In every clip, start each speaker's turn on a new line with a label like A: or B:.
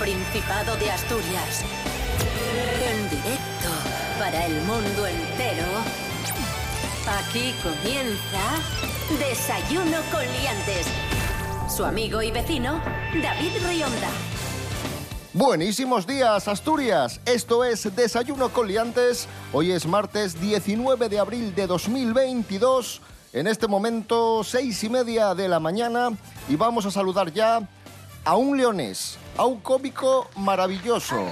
A: Principado de Asturias. En directo para el mundo entero. Aquí comienza Desayuno con Liantes. Su amigo y vecino, David Rionda.
B: Buenísimos días, Asturias. Esto es Desayuno con Liantes. Hoy es martes 19 de abril de 2022. En este momento, seis y media de la mañana. Y vamos a saludar ya a un leonés, a un cómico maravilloso,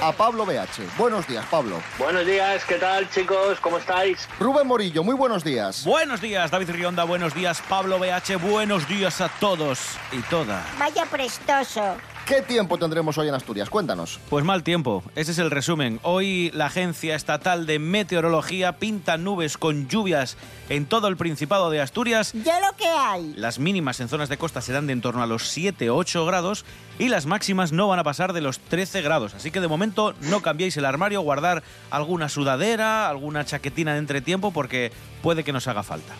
B: a Pablo BH. Buenos días, Pablo.
C: Buenos días, ¿qué tal chicos? ¿Cómo estáis?
B: Rubén Morillo, muy buenos días.
D: Buenos días, David Rionda. Buenos días, Pablo BH. Buenos días a todos y todas.
E: Vaya prestoso.
B: ¿Qué tiempo tendremos hoy en Asturias? Cuéntanos.
D: Pues mal tiempo, ese es el resumen. Hoy la Agencia Estatal de Meteorología pinta nubes con lluvias en todo el Principado de Asturias.
E: Ya lo que hay.
D: Las mínimas en zonas de costa serán de en torno a los 7-8 grados y las máximas no van a pasar de los 13 grados. Así que de momento no cambiéis el armario, guardar alguna sudadera, alguna chaquetina de entretiempo porque puede que nos haga falta.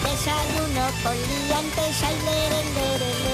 E: Desayuno con liantes, ay, lere, lere, lere.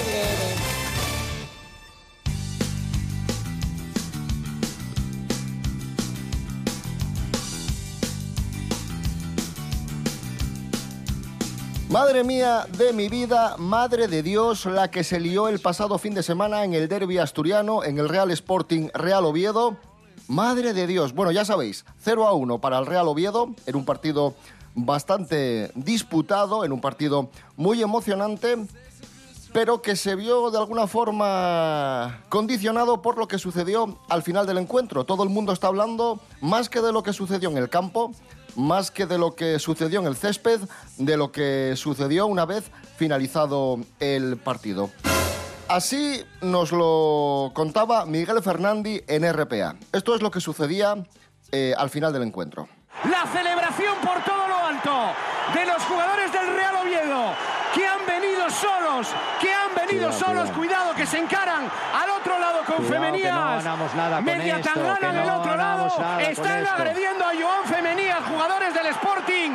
B: Madre mía de mi vida, madre de Dios, la que se lió el pasado fin de semana en el derby asturiano, en el Real Sporting Real Oviedo. Madre de Dios, bueno, ya sabéis, 0 a 1 para el Real Oviedo, en un partido bastante disputado, en un partido muy emocionante, pero que se vio de alguna forma condicionado por lo que sucedió al final del encuentro. Todo el mundo está hablando más que de lo que sucedió en el campo, más que de lo que sucedió en el césped, de lo que sucedió una vez finalizado el partido. Así nos lo contaba Miguel Fernandi en RPA. Esto es lo que sucedía eh, al final del encuentro.
F: La celebración por todo lo alto de los jugadores del Real Oviedo que han venido solos, que han venido
G: Cuidado,
F: solos,
G: cuidado.
F: cuidado que se encaran al otro lado con
G: Cuidado, que no
F: Femenías.
G: ganamos nada con
F: Media
G: esto,
F: Tangana
G: que
F: el
G: no
F: otro lado.
G: ganamos nada
F: Están agrediendo a Joan Femenías, jugadores del Sporting.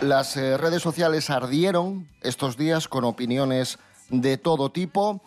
B: Las eh, redes sociales ardieron estos días con opiniones de todo tipo.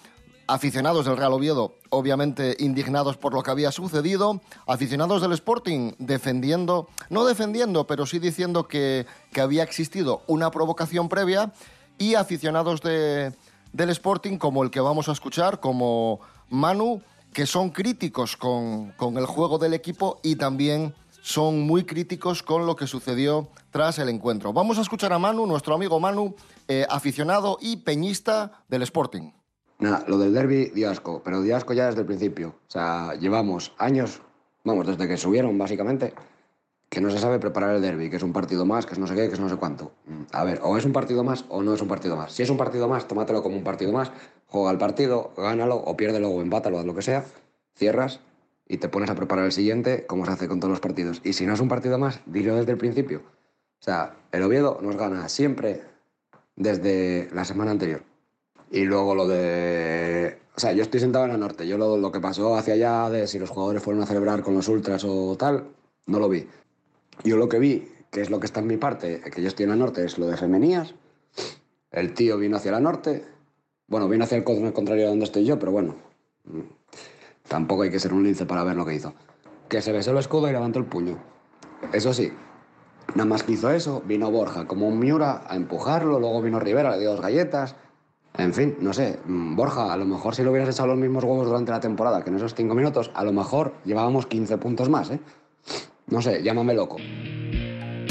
B: Aficionados del Real Oviedo, obviamente indignados por lo que había sucedido. Aficionados del Sporting defendiendo, no defendiendo, pero sí diciendo que, que había existido una provocación previa. Y aficionados de- del Sporting, como el que vamos a escuchar, como Manu, que son críticos con, con el juego del equipo y también son muy críticos con lo que sucedió tras el encuentro. Vamos a escuchar a Manu, nuestro amigo Manu, eh, aficionado y peñista del Sporting.
H: Nada, lo del derby dio asco, pero dio ya desde el principio. O sea, llevamos años, vamos, desde que subieron básicamente, que no se sabe preparar el derby, que es un partido más, que es no sé qué, que es no sé cuánto. Mm, A ver, o es un partido más o no es un partido más. Si es un partido más, tómatelo como un partido más, juega el partido, gánalo o piérdelo o empátalo, haz lo que sea, cierras y te pones a preparar el siguiente como se hace con todos los partidos. Y si no es un partido más, dilo desde el principio. O sea, el Oviedo nos gana siempre desde la semana anterior. Y luego lo de... O sea, yo estoy sentado en la norte. Yo lo, lo que pasó hacia allá de si los jugadores fueron a celebrar con los ultras o tal, no lo vi. Yo lo que vi, que es lo que está en mi parte, que yo estoy en norte, es lo de femenías. El tío vino hacia la norte. Bueno, vino hacia el con- contrario de donde estoy yo, pero bueno. Tampoco hay que ser un lince para ver lo que hizo. Que se besó el escudo y levantó el puño. Eso sí, Nada más que eso, vino Borja como un Miura a empujarlo, luego vino Rivera, le dio dos galletas. En fin, no sé, mm, Borja, a lo mejor si le hubieras echado los mismos huevos durante la temporada que en esos cinco minutos, a lo mejor llevábamos 15 puntos más, ¿eh? No sé, llámame loco.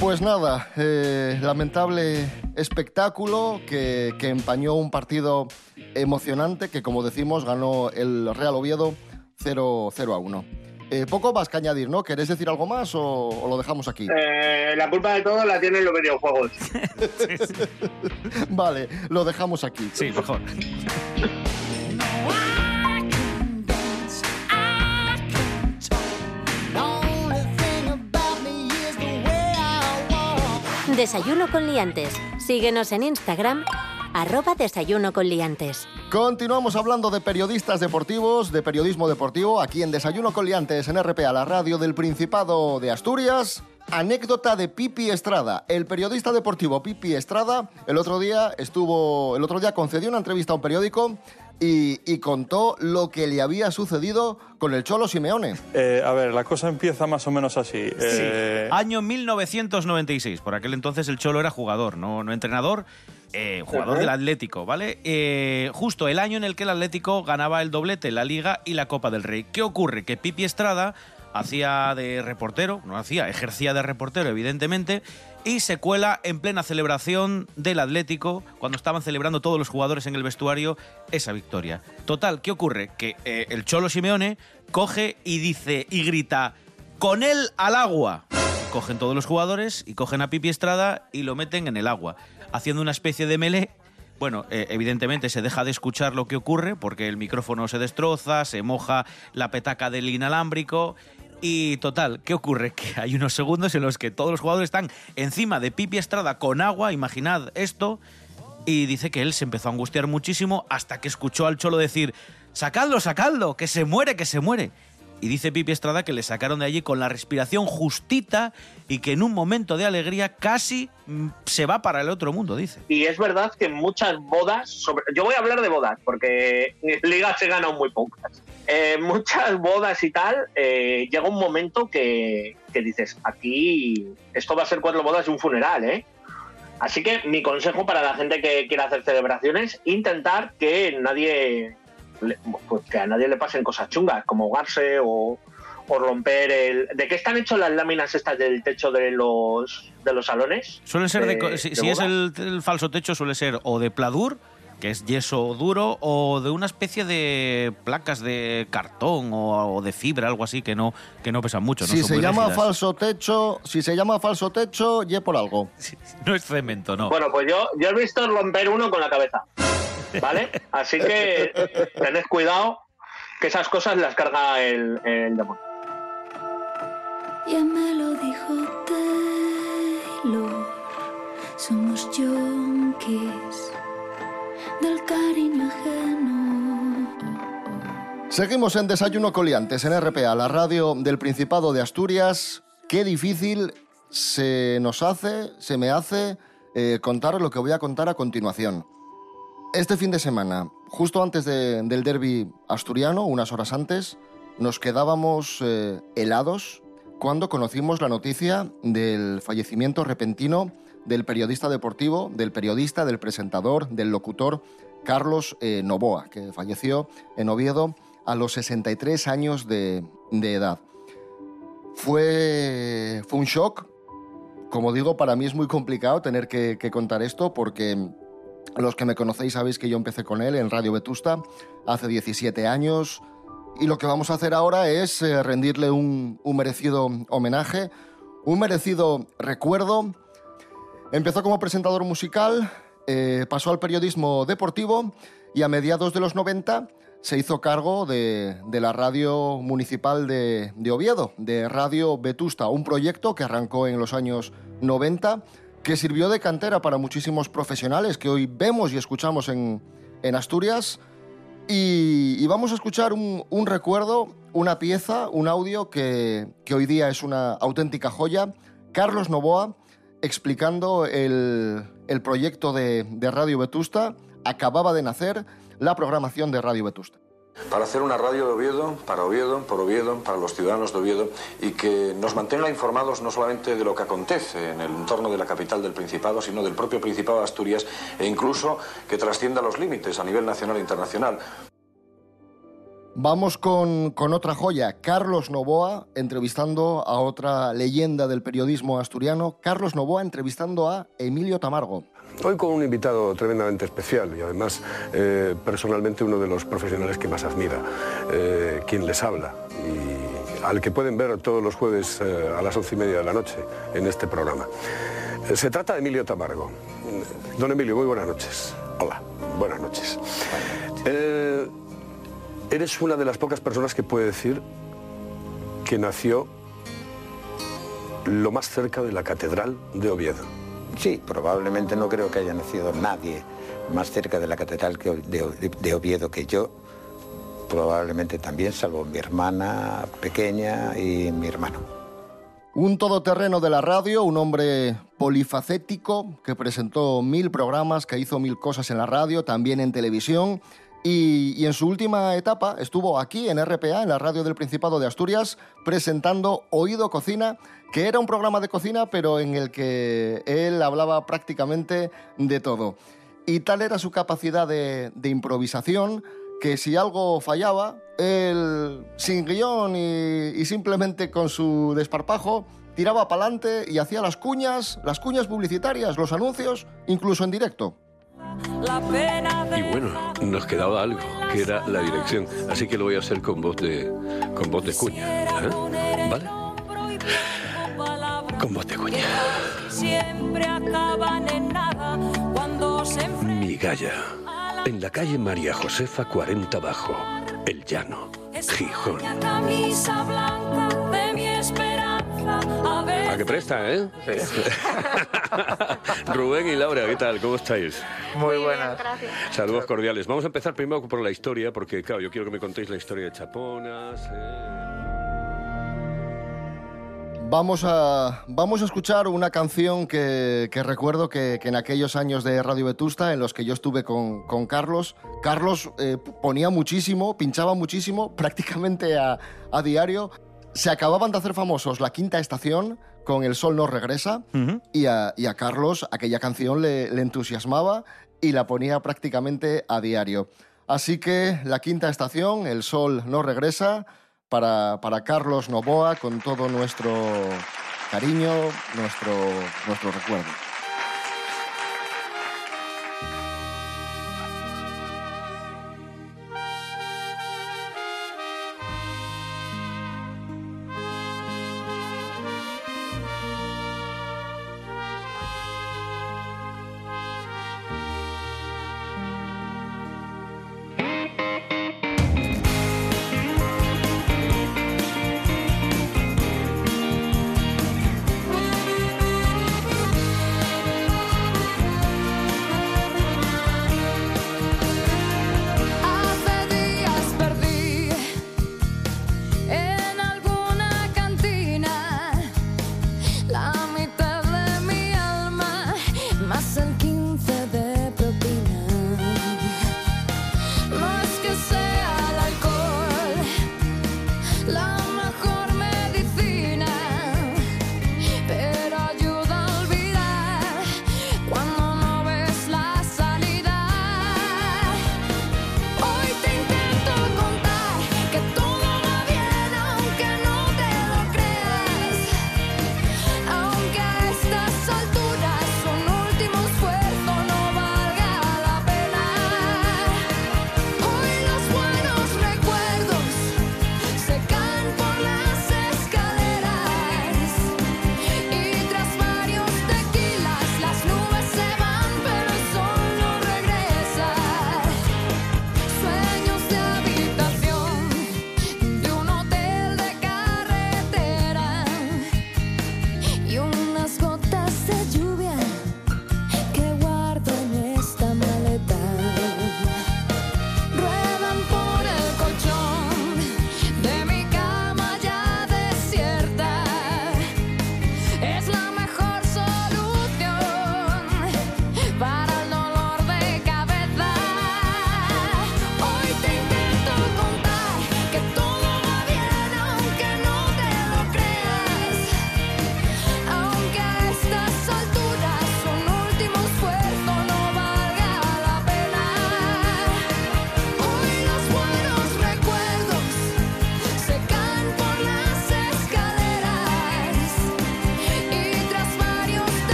B: Pues nada, eh, lamentable espectáculo que, que empañó un partido emocionante que, como decimos, ganó el Real Oviedo 0, 0 a 1. Eh, poco más que añadir, ¿no? ¿Queréis decir algo más o, o lo dejamos aquí?
C: Eh, la culpa de todo la tienen los videojuegos.
B: Vale, lo dejamos aquí.
D: Sí, mejor.
A: Desayuno con liantes. Síguenos en Instagram arroba desayuno con liantes.
B: Continuamos hablando de periodistas deportivos, de periodismo deportivo, aquí en Desayuno con Liantes en RPA, la radio del Principado de Asturias. Anécdota de Pipi Estrada. El periodista deportivo Pipi Estrada el otro día estuvo, el otro día concedió una entrevista a un periódico y, y contó lo que le había sucedido con el Cholo Simeone.
G: Eh, a ver, la cosa empieza más o menos así. Eh,
D: Año 1996. Por aquel entonces el Cholo era jugador, no, no entrenador. eh, jugador del Atlético, ¿vale? Eh, justo el año en el que el Atlético ganaba el doblete, la Liga y la Copa del Rey. ¿Qué ocurre? Que Pipi Estrada hacía de reportero, no hacía, ejercía de reportero, evidentemente, y se cuela en plena celebración del Atlético, cuando estaban celebrando todos los jugadores en el vestuario esa victoria. Total, ¿qué ocurre? Que eh, el Cholo Simeone coge y dice y grita, con él al agua. Cogen todos los jugadores y cogen a Pipi Estrada y lo meten en el agua, haciendo una especie de melee bueno, eh, evidentemente se deja de escuchar lo que ocurre porque el micrófono se destroza, se moja la petaca del inalámbrico. Y total, ¿qué ocurre? Que hay unos segundos en los que todos los jugadores están encima de Pipi Estrada con agua, imaginad esto, y dice que él se empezó a angustiar muchísimo hasta que escuchó al Cholo decir, sacadlo, sacadlo, que se muere, que se muere. Y dice Pipi Estrada que le sacaron de allí con la respiración justita y que en un momento de alegría casi mm, se va para el otro mundo, dice.
C: Y es verdad que muchas bodas, sobre- yo voy a hablar de bodas, porque en ligas se ganan muy pocas. En muchas bodas y tal, eh, llega un momento que, que dices, aquí esto va a ser cuatro bodas y un funeral, ¿eh? Así que mi consejo para la gente que quiera hacer celebraciones, intentar que nadie, le- pues que a nadie le pasen cosas chungas, como ahogarse o, o romper el... ¿De qué están hechas las láminas estas del techo de los, de los salones?
D: Suelen ser de. si
C: de
D: si es el, el falso techo, suele ser o de pladur, que es yeso duro, o de una especie de placas de cartón o, o de fibra, algo así, que no, que no pesan mucho.
B: Si se llama
D: rígidas.
B: falso techo, si se llama falso techo, ye por algo.
D: No es cemento, no.
C: Bueno, pues yo, yo he visto romper uno con la cabeza. ¿Vale? Así que tened cuidado que esas cosas las carga el, el demonio.
E: Ya me lo dijo Taylor, somos junkies
B: Seguimos en Desayuno Coliantes en RPA, la radio del Principado de Asturias. Qué difícil se nos hace, se me hace eh, contar lo que voy a contar a continuación. Este fin de semana, justo antes de- del derby asturiano, unas horas antes, nos quedábamos eh, helados cuando conocimos la noticia del fallecimiento repentino del periodista deportivo, del periodista, del presentador, del locutor Carlos eh, Novoa, que falleció en Oviedo a los 63 años de, edad. Fue, fue un shock. Como digo, para mí es muy complicado tener que, contar esto porque los que me conocéis sabéis que yo empecé con él en Radio Vetusta hace 17 años y lo que vamos a hacer ahora es eh, rendirle un merecido homenaje, un merecido recuerdo. Empezó como presentador musical, eh, pasó al periodismo deportivo y a mediados de los 90 se hizo cargo de, la radio municipal de, Oviedo, de Radio Vetusta, un proyecto que arrancó en los años 90, que sirvió de cantera para muchísimos profesionales que hoy vemos y escuchamos en, Asturias. Y, vamos a escuchar un, un recuerdo, una pieza, un audio que, que hoy día es una auténtica joya. Carlos Novoa explicando el, el proyecto de, Radio Vetusta. Acababa de nacer la programación de Radio Vetusta.
I: Para hacer una radio de Oviedo, para Oviedo, por Oviedo, para los ciudadanos de Oviedo y que nos mantenga informados no solamente de lo que acontece en el entorno de la capital del Principado, sino del propio Principado de Asturias e incluso que trascienda los límites a nivel nacional e internacional.
B: Vamos con, con otra joya, Carlos Novoa entrevistando a otra leyenda del periodismo asturiano, Carlos Novoa entrevistando a Emilio Tamargo.
J: Hoy con un invitado tremendamente especial y además eh, personalmente uno de los profesionales que más admira, eh, quien les habla y al que pueden ver todos los jueves eh, a las once y media de la noche en este programa. Eh, se trata de Emilio Tamargo. Don Emilio, muy buenas noches. Hola, buenas noches. Eh, eres una de las pocas personas que puede decir que nació lo más cerca de la Catedral de Oviedo.
K: Sí, probablemente no creo que haya nacido nadie más cerca de la catedral que- de, de Oviedo que yo, probablemente también, salvo mi hermana pequeña y mi hermano.
L: Un todoterreno de la radio, un hombre polifacético que presentó mil programas, que hizo mil cosas en la radio, también en televisión. Y, en su última etapa estuvo aquí en RPA, en la radio del Principado de Asturias, presentando Oído Cocina, que era un programa de cocina, pero en el que él hablaba prácticamente de todo. Y tal era su capacidad de, de improvisación que si algo fallaba, él sin guion y, y simplemente con su desparpajo tiraba para adelante y hacía las cuñas, las cuñas publicitarias, los anuncios, incluso en directo.
M: Y bueno, nos quedaba algo, que era la dirección. Así que lo voy a hacer con voz de, con voz de cuña. ¿eh? ¿Vale? Con voz de cuña.
N: Siempre acaban en nada cuando se
M: Migalla. En la calle María Josefa 40 Bajo. El Llano. Gijón.
N: A ver.
M: ¿A qué presta, eh? Rubén y Laura, ¿qué tal? ¿Cómo estáis?
E: Muy buenas.
M: Saludos cordiales. Vamos a empezar primero por la historia, porque claro, yo quiero que me contéis la historia de Chaponas. eh.
L: Vamos a, vamos a escuchar una canción que, que recuerdo que, que en aquellos años de Radio Vetusta, en los que yo estuve con, con Carlos, Carlos eh, ponía muchísimo, pinchaba muchísimo, prácticamente a, a diario. Se acababan de hacer famosos la quinta estación con El Sol no regresa y, a, y a Carlos aquella canción le, le entusiasmaba y la ponía prácticamente a diario. Así que la quinta estación, El Sol no regresa, para, para Carlos Novoa con todo nuestro cariño, nuestro, nuestro recuerdo.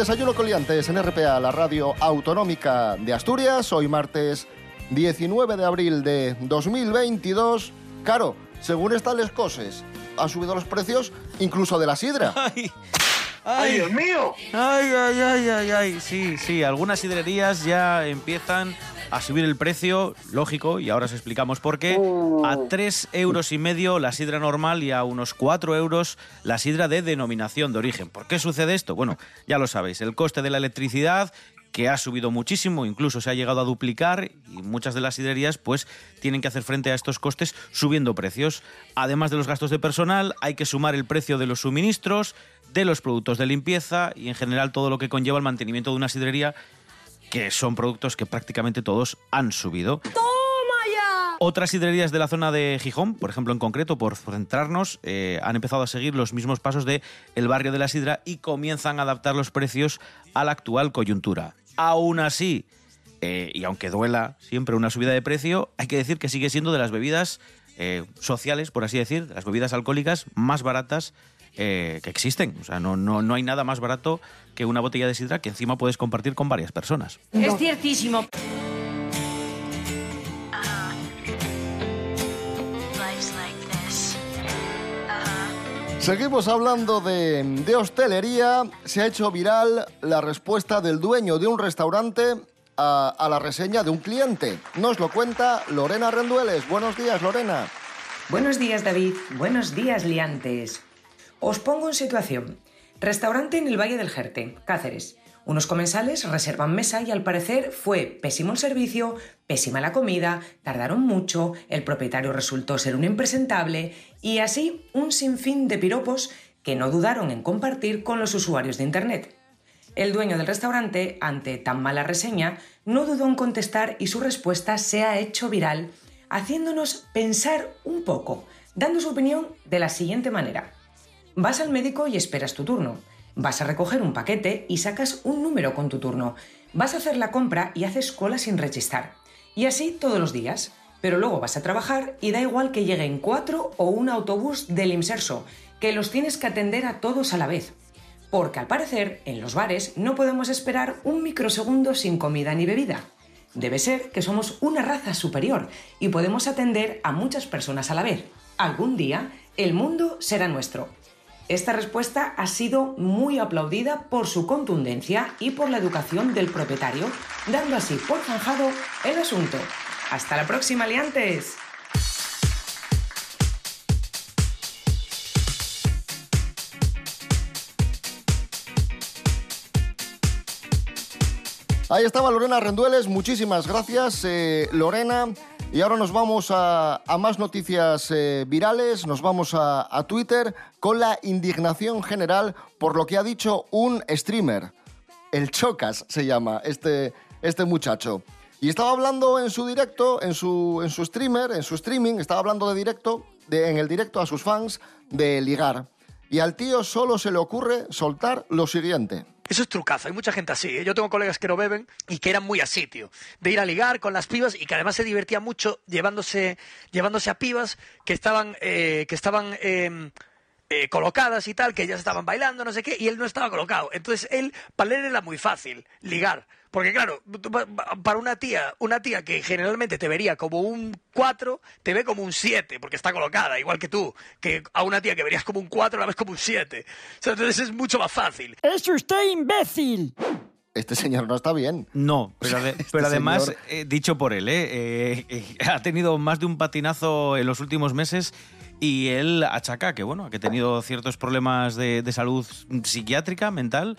L: Desayuno Coliantes en RPA, la radio autonómica de Asturias. Hoy martes 19 de abril de 2022. Caro, según están las cosas, han subido los precios incluso de la sidra.
D: ¡Ay,
C: Dios mío!
D: ¡Ay, ay, ay, ay, ay! Sí, sí, algunas sidrerías ya empiezan a subir el precio, lógico, y ahora os explicamos por qué, a 3 euros y medio la sidra normal y a unos 4 euros la sidra de denominación de origen. ¿Por qué sucede esto? Bueno, ya lo sabéis, el coste de la electricidad que ha subido muchísimo, incluso se ha llegado a duplicar y muchas de las sidrerías pues tienen que hacer frente a estos costes subiendo precios. Además de los gastos de personal, hay que sumar el precio de los suministros, de los productos de limpieza y en general todo lo que conlleva el mantenimiento de una sidrería, que son productos que prácticamente todos han subido. Otras sidrerías de la zona de Gijón, por ejemplo en concreto, por centrarnos, eh, han empezado a seguir los mismos pasos de el barrio de la sidra y comienzan a adaptar los precios a la actual coyuntura. Aún así, eh, y aunque duela siempre una subida de precio, hay que decir que sigue siendo de las bebidas eh, sociales, por así decir, de las bebidas alcohólicas más baratas eh, que existen. O sea, no, no, no hay nada más barato que una botella de sidra que encima puedes compartir con varias personas.
O: Es ciertísimo.
B: Seguimos hablando de, de hostelería. Se ha hecho viral la respuesta del dueño de un restaurante a, a la reseña de un cliente. Nos lo cuenta Lorena Rendueles. Buenos días, Lorena.
P: Buenos días, David. Buenos días, liantes. Os pongo en situación. Restaurante en el Valle del Jerte, Cáceres. Unos comensales reservan mesa y al parecer fue pésimo el servicio, pésima la comida, tardaron mucho, el propietario resultó ser un impresentable y así un sinfín de piropos que no dudaron en compartir con los usuarios de Internet. El dueño del restaurante, ante tan mala reseña, no dudó en contestar y su respuesta se ha hecho viral, haciéndonos pensar un poco, dando su opinión de la siguiente manera. Vas al médico y esperas tu turno. Vas a recoger un paquete y sacas un número con tu turno. Vas a hacer la compra y haces cola sin rechistar. Y así todos los días. Pero luego vas a trabajar y da igual que lleguen cuatro o un autobús del Imserso, que los tienes que atender a todos a la vez. Porque al parecer, en los bares no podemos esperar un microsegundo sin comida ni bebida. Debe ser que somos una raza superior y podemos atender a muchas personas a la vez. Algún día, el mundo será nuestro. Esta respuesta ha sido muy aplaudida por su contundencia y por la educación del propietario, dando así por zanjado el asunto. Hasta la próxima, liantes.
B: Ahí estaba Lorena Rendueles, muchísimas gracias eh, Lorena. Y ahora nos vamos a, a más noticias eh, virales, nos vamos a, a Twitter con la indignación general por lo que ha dicho un streamer. El Chocas se llama este, este muchacho. Y estaba hablando en su directo, en su, en su streamer, en su streaming, estaba hablando de directo, de, en el directo a sus fans de ligar. Y al tío solo se le ocurre soltar lo siguiente.
Q: Eso es trucazo, hay mucha gente así. ¿eh? Yo tengo colegas que no beben y que eran muy así, tío. De ir a ligar con las pibas y que además se divertía mucho llevándose, llevándose a pibas que estaban, eh, que estaban eh, eh, colocadas y tal, que ellas estaban bailando, no sé qué, y él no estaba colocado. Entonces él, para él era muy fácil ligar. Porque claro, para una tía, una tía que generalmente te vería como un 4, te ve como un 7, porque está colocada, igual que tú. Que a una tía que verías como un 4 la ves como un 7. O sea, entonces es mucho más fácil.
B: ¡Es usted imbécil! Este señor no está bien.
D: No, pero, ade- pero además,
B: señor-
D: eh, dicho por él, ¿eh? Eh, eh, ha tenido más de un patinazo en los últimos meses y él achaca que, bueno, que ha tenido ciertos problemas de, de salud psiquiátrica, mental.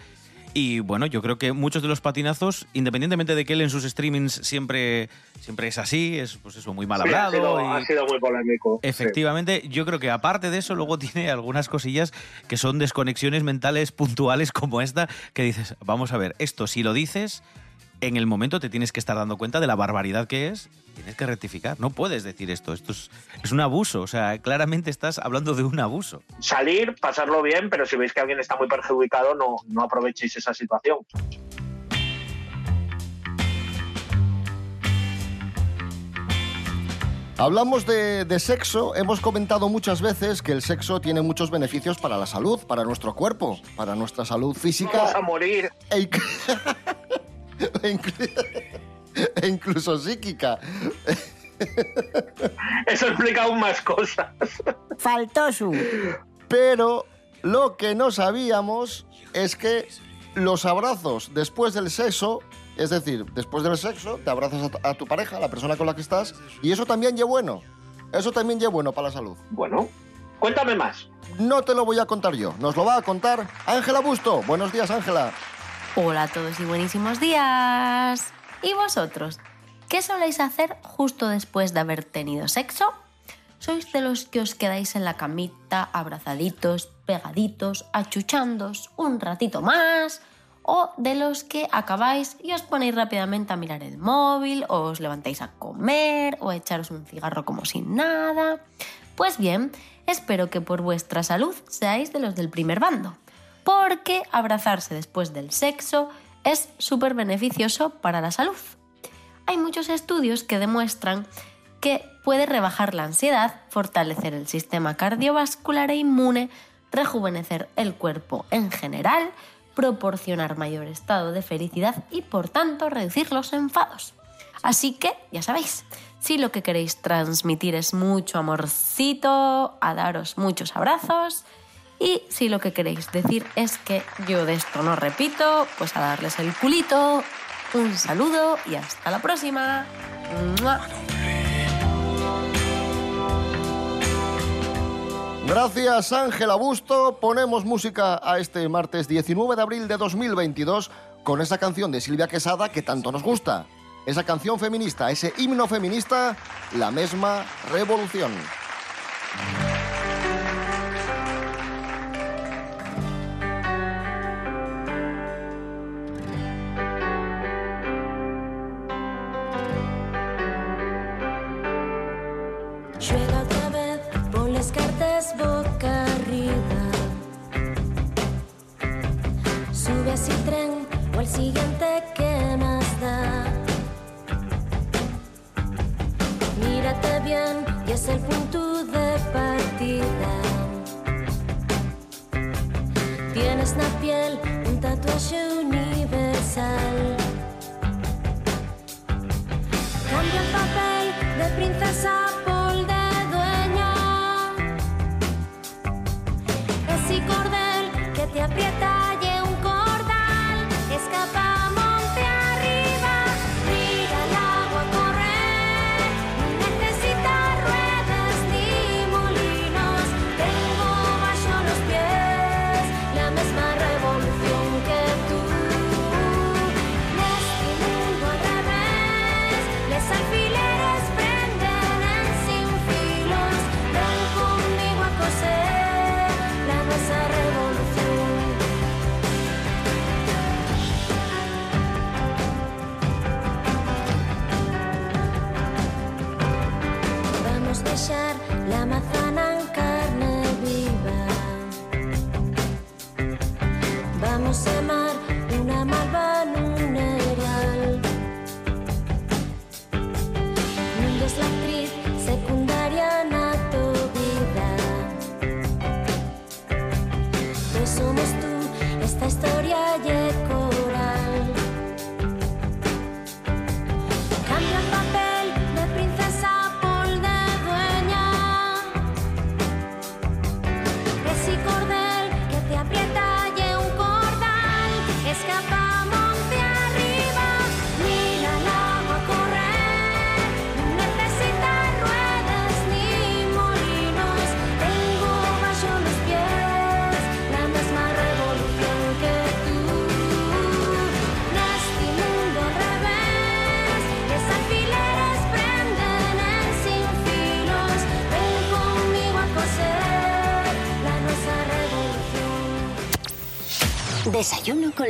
D: Y bueno, yo creo que muchos de los patinazos, independientemente de que él en sus streamings siempre, siempre es así, es pues eso, muy mal
C: Sí, ha,
D: hablado.
C: sido,
D: y-
C: ha sido muy polémico. sí.
D: Efectivamente, yo creo que aparte de eso, luego tiene algunas cosillas que son desconexiones mentales puntuales como esta, que dices, vamos a ver, esto si lo dices, en el momento te tienes que estar dando cuenta de la barbaridad que es, tienes que rectificar, no puedes decir esto, esto es, es un abuso, o sea, claramente estás hablando de un abuso.
C: Salir, pasarlo bien, pero si veis que alguien está muy perjudicado, no, no aprovechéis esa situación.
B: Hablamos de, de sexo, hemos comentado muchas veces que el sexo tiene muchos beneficios para la salud, para nuestro cuerpo, para nuestra salud física.
C: Vamos a morir.
B: E, e inclu- e incluso psíquica.
C: Eso explica aún más cosas.
B: Faltó su. Pero lo que no sabíamos es que los abrazos después del sexo
R: Es decir, después del sexo, te abrazas a tu, a tu pareja, a la persona con la que estás, y eso también es bueno. Eso también es bueno para la salud.
C: Bueno, cuéntame más.
R: No te lo voy a contar yo, nos lo va a contar Ángela Busto. Buenos días, Ángela.
O: Hola a todos y buenísimos días. ¿Y vosotros? ¿Qué soléis hacer justo después de haber tenido sexo? ¿Sois de los que os quedáis en la camita, abrazaditos, pegaditos, achuchándos un ratito más? ¿O de los que acabáis y os ponéis rápidamente a mirar el móvil, o os levantáis a comer, o a echaros un cigarro como sin nada? Pues bien, espero que por vuestra salud seáis de los del primer bando, porque abrazarse después del sexo es súper beneficioso para la salud. Hay muchos estudios que demuestran que puede rebajar la ansiedad, fortalecer el sistema cardiovascular e inmune, rejuvenecer el cuerpo en general, proporcionar mayor estado de felicidad y por tanto reducir los enfados. Así que, ya sabéis, si lo que queréis transmitir es mucho amorcito, a daros muchos abrazos, y si lo que queréis decir es que yo de esto no repito, pues a darles el culito. Un saludo y hasta la próxima.
R: Gracias, Ángela Busto. Ponemos música a este martes 19 de abril de 2022 con esa canción de Silvia Quesada que tanto nos gusta. Esa canción feminista, ese himno feminista, la misma revolución.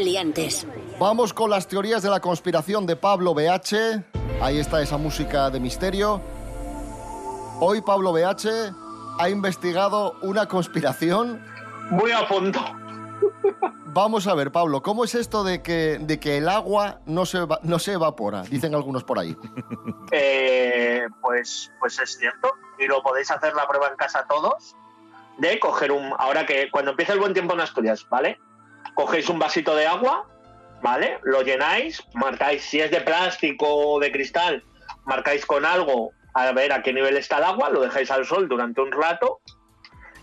A: Liantes.
R: Vamos con las teorías de la conspiración de Pablo BH. Ahí está esa música de misterio. Hoy Pablo BH ha investigado una conspiración.
C: Muy a fondo.
R: Vamos a ver, Pablo, ¿cómo es esto de que, de que el agua no se, no se evapora? Dicen algunos por ahí.
C: Eh, pues, pues es cierto. Y lo podéis hacer la prueba en casa todos. De coger un. Ahora que cuando empieza el buen tiempo en Asturias, ¿vale? Cogéis un vasito de agua, ¿vale? Lo llenáis, marcáis si es de plástico o de cristal, marcáis con algo a ver a qué nivel está el agua, lo dejáis al sol durante un rato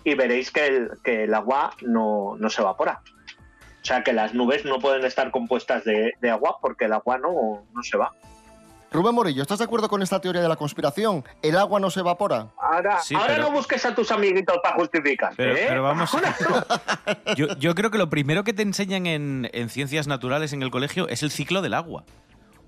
C: y veréis que el, agua no, no se evapora. sea que las nubes no pueden estar compuestas de, de agua porque el agua no, no se va.
B: Rubén Morillo, ¿estás de acuerdo con esta teoría de la conspiración? ¿El agua no se evapora?
C: Ahora,
D: Sí,
C: ahora
D: pero-
C: no busques a tus amiguitos para justificar.
D: Pero,
C: ¿eh?
D: pero vamos. Yo, yo creo que lo primero que te enseñan en, en ciencias naturales en el colegio es el ciclo del agua.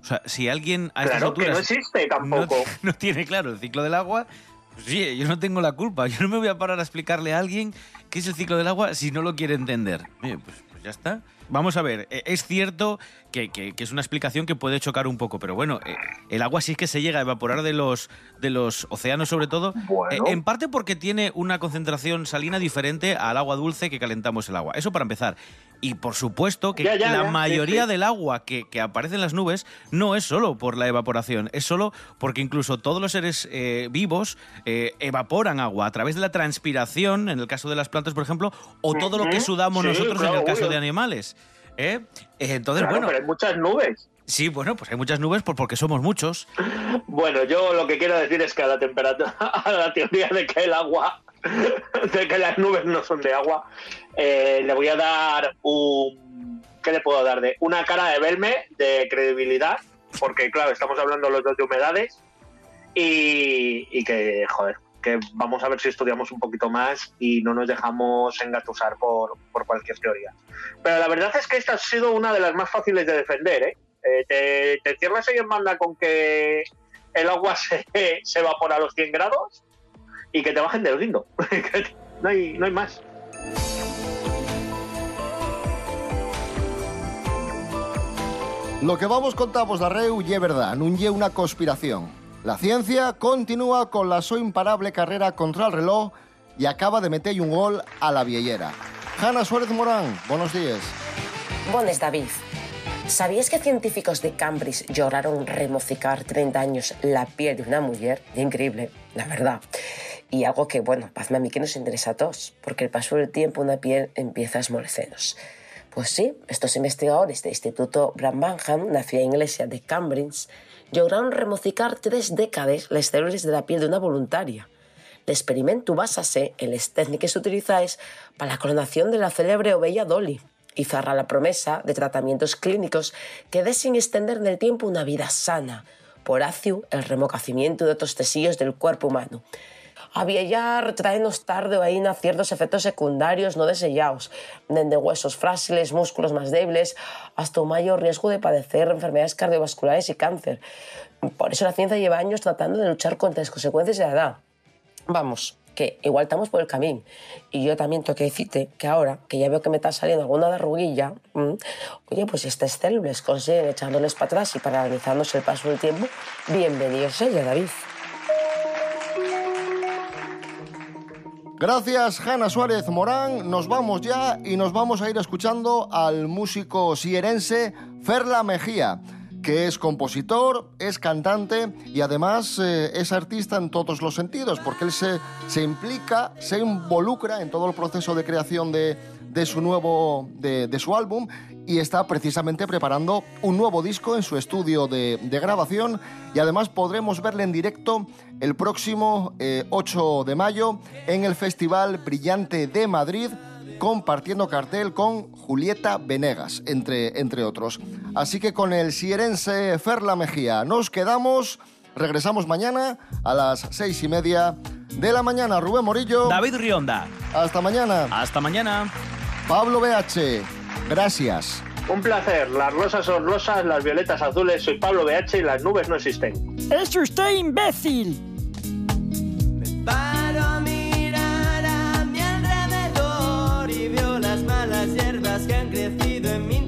D: O sea, si alguien a estas
C: Claro, que
D: alturas
C: no existe tampoco.
D: No, no tiene claro el ciclo del agua, pues sí, yo no tengo la culpa. Yo no me voy a parar a explicarle a alguien qué es el ciclo del agua si no lo quiere entender. Oye, pues, pues ya está. Vamos a ver, eh, es cierto que, que- que es una explicación que puede chocar un poco, pero bueno, eh, el agua sí que se llega a evaporar de los, de los océanos sobre todo, eh, en parte porque tiene una concentración salina diferente al agua dulce que calentamos el agua. Eso para empezar. Y por supuesto que
C: Ya, ya,
D: la
C: ya, sí,
D: mayoría
C: sí.
D: del agua que, que aparece en las nubes no es solo por la evaporación, es solo porque incluso todos los seres eh, vivos eh, evaporan agua a través de la transpiración, en el caso de las plantas, por ejemplo, o todo lo que sudamos
C: Sí,
D: nosotros en el caso
C: obvio.
D: de animales. ¿eh? Entonces,
C: Claro,
D: bueno.
C: pero hay muchas nubes.
D: Sí, bueno, pues hay muchas nubes por- porque somos muchos.
C: Bueno, yo lo que quiero decir es que a la temperatura, a la teoría de que el agua, de que las nubes no son de agua, eh, le voy a dar un, ¿qué le puedo dar? De una cara de verme, de credibilidad, porque claro, estamos hablando los dos de humedades y, y que, joder, que vamos a ver si estudiamos un poquito más y no nos dejamos engatusar por, por cualquier teoría. Pero la verdad es que esta ha sido una de las más fáciles de defender, ¿eh? Eh, te, te cierras ahí en banda con que el agua se, se evapora a los 100 grados y que te bajen del guindo. no, hay, no hay más.
B: Lo que vamos contamos darreu ye verdad, non lle una conspiración. La ciencia continúa con la so imparable carrera contra el reloj y acaba de meter un gol a la viellera. Hanna Suárez Morán, buenos días.
S: Bones, David. ¿Sabías que científicos de Cambridge lloraron remocicar 30 años la piel de una mujer? Increíble, la verdad. Y algo que, bueno, hazme a mí que nos interesa a todos, porque el paso del tiempo una piel empieza a esmorecernos. Pues sí, estos investigadores del Instituto Branbanham, na ciudad inglesa de Cambridge, lograron remocicar tres décadas las células de la piel de una voluntaria. El experimento basase en las técnicas utilizadas para la clonación de la célebre oveja Dolly y cerra la promesa de tratamientos clínicos que deseen extender en el tiempo una vida sana, por el remocacimiento de otros tesillos del cuerpo humano. Había ya retraernos tarde o ahí ciertos efectos secundarios no deseados, desde huesos frágiles, músculos más débiles, hasta un mayor riesgo de padecer enfermedades cardiovasculares y cáncer. Por eso la ciencia lleva años tratando de luchar contra las consecuencias de la edad. Vamos, que igual estamos por el camino. Y yo también tengo que decirte que ahora, que ya veo que me está saliendo alguna arruguilla, ¿m? oye, pues estas células consiguen echándoles para atrás y paralizándose el paso del tiempo, bienvenidos ella, David.
B: Gracias, Hanna Suárez Morán. Nos vamos ya y nos vamos a ir escuchando al músico sierense Ferla Mejía, que es compositor, es cantante y además eh, es artista en todos los sentidos, porque él se, se implica, se involucra en todo el proceso de creación de, de su nuevo, de, de su álbum y está precisamente preparando un nuevo disco en su estudio de, de grabación y además podremos verle en directo el próximo eh, 8 de mayo en el Festival Brillante de Madrid compartiendo cartel con Julieta Venegas, entre, entre otros. Así que con el sierense Ferla Mejía nos quedamos, regresamos mañana a las seis y media de la mañana. Rubén Morillo.
D: David Rionda.
B: Hasta mañana.
D: Hasta mañana.
B: Pablo BH. Gracias.
C: Un placer. Las rosas son rosas, las violetas azules. Soy Pablo BH y las nubes no existen.
T: ¡Es usted imbécil!
U: Paro a mirar a mi alrededor y veo las malas hierbas que han crecido en mi